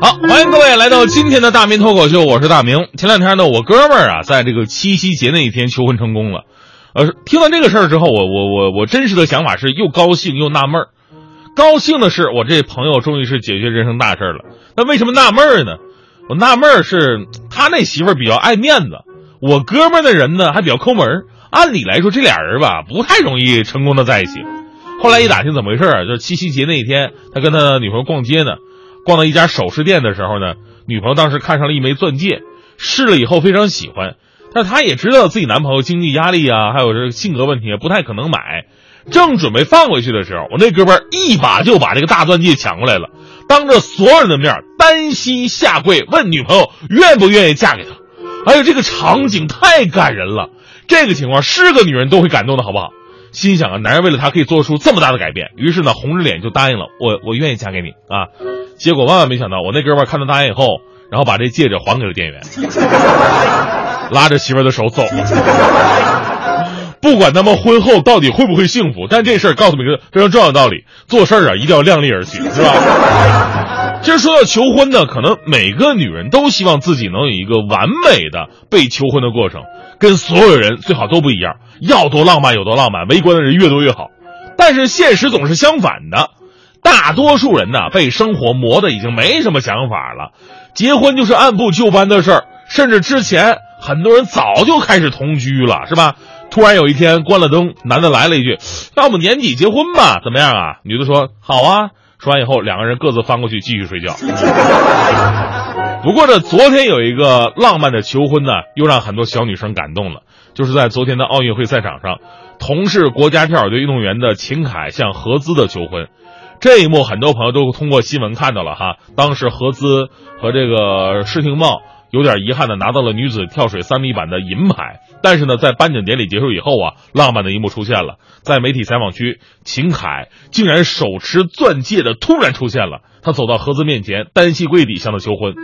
好，欢迎各位来到今天的大明脱口秀，我是大明。前两天呢，我哥们儿啊，在这个七夕节那一天求婚成功了。呃，听完这个事儿之后，我我我我真实的想法是又高兴又纳闷儿。高兴的是，我这朋友终于是解决人生大事了。那为什么纳闷儿呢？我纳闷儿是他那媳妇儿比较爱面子，我哥们儿的人呢还比较抠门儿。按理来说，这俩人吧不太容易成功的在一起。后来一打听怎么回事儿，就是七夕节那一天，他跟他女朋友逛街呢。逛到一家首饰店的时候呢，女朋友当时看上了一枚钻戒，试了以后非常喜欢，但她也知道自己男朋友经济压力啊，还有这个性格问题，不太可能买。正准备放回去的时候，我那哥们儿一把就把这个大钻戒抢过来了，当着所有人的面单膝下跪问女朋友愿不愿意嫁给他。哎呦，这个场景太感人了，这个情况是个女人都会感动的好不好？心想啊，男人为了她可以做出这么大的改变，于是呢，红着脸就答应了我，我愿意嫁给你啊。结果万万没想到，我那哥们看到答应以后，然后把这戒指还给了店员，拉着媳妇的手走了。不管他们婚后到底会不会幸福，但这事儿告诉你一个非常重要的道理：做事儿啊，一定要量力而行，是吧？其实说到求婚呢，可能每个女人都希望自己能有一个完美的被求婚的过程，跟所有人最好都不一样，要多浪漫有多浪漫，围观的人越多越好。但是现实总是相反的。大多数人呢，被生活磨得已经没什么想法了，结婚就是按部就班的事儿，甚至之前很多人早就开始同居了，是吧？突然有一天关了灯，男的来了一句：“要不年底结婚吧？怎么样啊？”女的说：“好啊。”说完以后，两个人各自翻过去继续睡觉。不过呢，昨天有一个浪漫的求婚呢，又让很多小女生感动了，就是在昨天的奥运会赛场上，同是国家跳水队运动员的秦凯向何姿的求婚。这一幕，很多朋友都通过新闻看到了哈。当时何姿和这个施廷懋有点遗憾的拿到了女子跳水三米板的银牌，但是呢，在颁奖典礼结束以后啊，浪漫的一幕出现了，在媒体采访区，秦凯竟然手持钻戒的突然出现了，他走到何姿面前，单膝跪地向她求婚。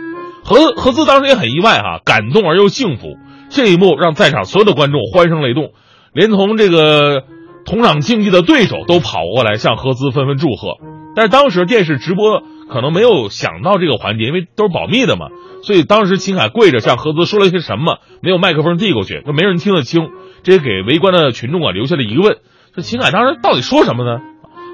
何何姿当时也很意外哈，感动而又幸福。这一幕让在场所有的观众欢声雷动，连同这个。同场竞技的对手都跑过来向何姿纷纷祝贺，但是当时电视直播可能没有想到这个环节，因为都是保密的嘛，所以当时秦海跪着向何姿说了一些什么，没有麦克风递过去，就没人听得清，这也给围观的群众啊留下了疑问：这秦海当时到底说什么呢？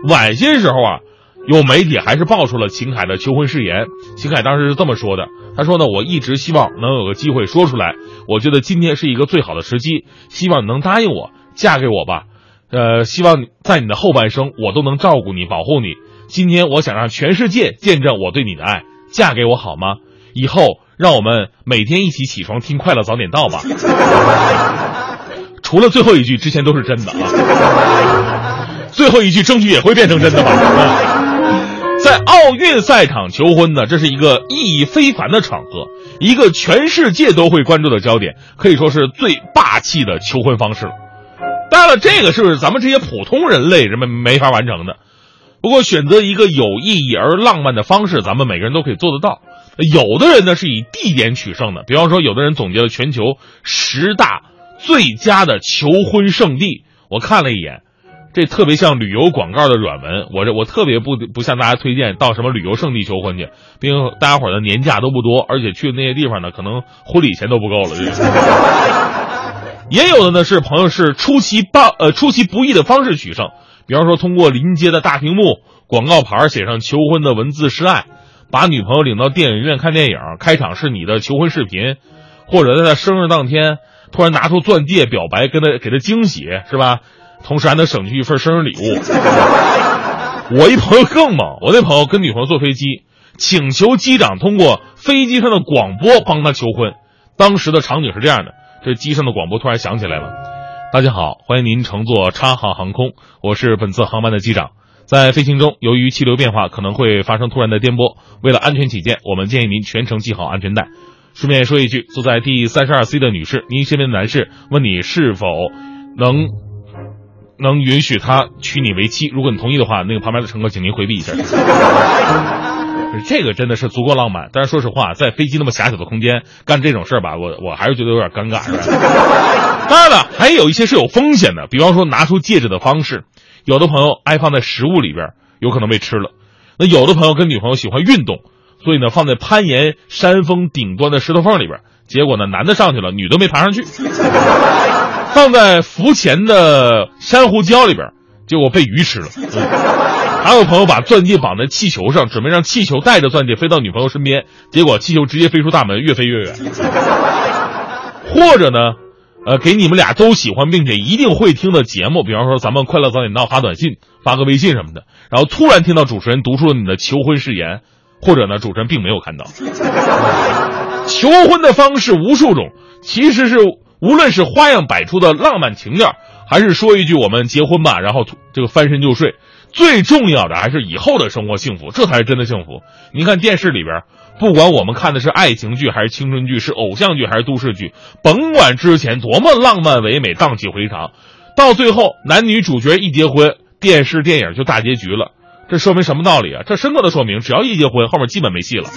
晚些时候啊，有媒体还是爆出了秦海的求婚誓言，秦海当时是这么说的：他说呢，我一直希望能有个机会说出来，我觉得今天是一个最好的时机，希望你能答应我嫁给我吧。呃，希望在你的后半生，我都能照顾你、保护你。今天，我想让全世界见证我对你的爱，嫁给我好吗？以后，让我们每天一起起床听《快乐早点到》吧。除了最后一句，之前都是真的啊。最后一句，争取也会变成真的吧。在奥运赛场求婚呢，这是一个意义非凡的场合，一个全世界都会关注的焦点，可以说是最霸气的求婚方式了。当然了，这个是咱们这些普通人类人们没法完成的。不过，选择一个有意义而浪漫的方式，咱们每个人都可以做得到。有的人呢是以地点取胜的，比方说，有的人总结了全球十大最佳的求婚圣地。我看了一眼，这特别像旅游广告的软文。我这我特别不不向大家推荐到什么旅游胜地求婚去，毕竟大家伙的年假都不多，而且去的那些地方呢，可能婚礼钱都不够了。也有的呢是朋友是出其不呃出其不意的方式取胜，比方说通过临街的大屏幕广告牌写上求婚的文字示爱，把女朋友领到电影院看电影，开场是你的求婚视频，或者在她生日当天突然拿出钻戒表白，跟她给她惊喜是吧？同时还能省去一份生日礼物。我一朋友更猛，我那朋友跟女朋友坐飞机，请求机长通过飞机上的广播帮他求婚，当时的场景是这样的。这机上的广播突然响起来了，大家好，欢迎您乘坐叉航航空，我是本次航班的机长。在飞行中，由于气流变化，可能会发生突然的颠簸，为了安全起见，我们建议您全程系好安全带。顺便说一句，坐在第三十二 C 的女士，您身边的男士问你是否能能允许他娶你为妻，如果你同意的话，那个旁边的乘客，请您回避一下。这个真的是足够浪漫，但是说实话，在飞机那么狭小的空间干这种事儿吧，我我还是觉得有点尴尬。当然了，还有一些是有风险的，比方说拿出戒指的方式，有的朋友爱放在食物里边，有可能被吃了；那有的朋友跟女朋友喜欢运动，所以呢放在攀岩山峰顶端的石头缝里边。结果呢，男的上去了，女的没爬上去。放在浮潜的珊瑚礁里边，结果被鱼吃了。还有朋友把钻戒绑在气球上，准备让气球带着钻戒飞到女朋友身边，结果气球直接飞出大门，越飞越远。或者呢，呃，给你们俩都喜欢并且一定会听的节目，比方说咱们快乐早点到发短信、发个微信什么的，然后突然听到主持人读出了你的求婚誓言，或者呢，主持人并没有看到。求婚的方式无数种，其实是无论是花样百出的浪漫情调，还是说一句“我们结婚吧”，然后这个翻身就睡，最重要的还是以后的生活幸福，这才是真的幸福。你看电视里边，不管我们看的是爱情剧还是青春剧，是偶像剧还是都市剧，甭管之前多么浪漫唯美、荡气回肠，到最后男女主角一结婚，电视电影就大结局了。这说明什么道理啊？这深刻的说明，只要一结婚，后面基本没戏了。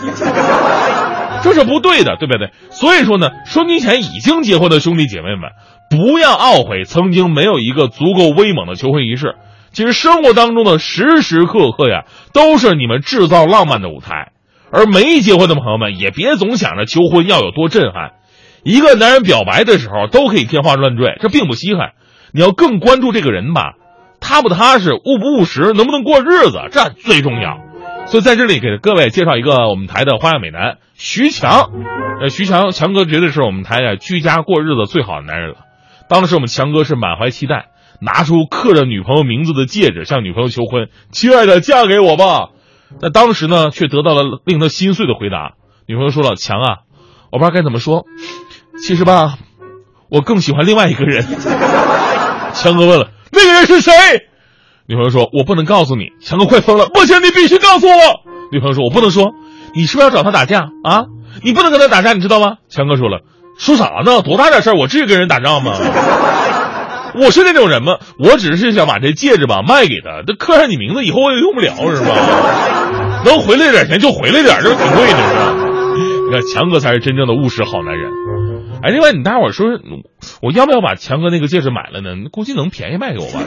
这是不对的，对不对？所以说呢，收金前已经结婚的兄弟姐妹们，不要懊悔曾经没有一个足够威猛的求婚仪式。其实生活当中的时时刻刻呀，都是你们制造浪漫的舞台。而没结婚的朋友们，也别总想着求婚要有多震撼。一个男人表白的时候都可以天花乱坠，这并不稀罕。你要更关注这个人吧，踏不踏实，务不务实，能不能过日子，这最重要。所以在这里给各位介绍一个我们台的花样美男徐强，呃，徐强强哥绝对是我们台的居家过日子最好的男人了。当时我们强哥是满怀期待，拿出刻着女朋友名字的戒指向女朋友求婚：“亲爱的，嫁给我吧。”在当时呢，却得到了令他心碎的回答。女朋友说了：“强啊，我不知道该怎么说，其实吧，我更喜欢另外一个人。”强哥问了：“那个人是谁？”女朋友说：“我不能告诉你。”强哥快疯了：“不行，你必须告诉我！”女朋友说：“我不能说，你是不是要找他打架啊？你不能跟他打架，你知道吗？”强哥说了：“说啥呢？多大点事儿，我至于跟人打仗吗？我是那种人吗？我只是想把这戒指吧卖给他，这刻上你名字，以后我也用不了，是吧？能回来点钱就回来点，这挺贵的，是吧？你看，强哥才是真正的务实好男人。哎，另外，你大伙说，我要不要把强哥那个戒指买了呢？估计能便宜卖给我吧。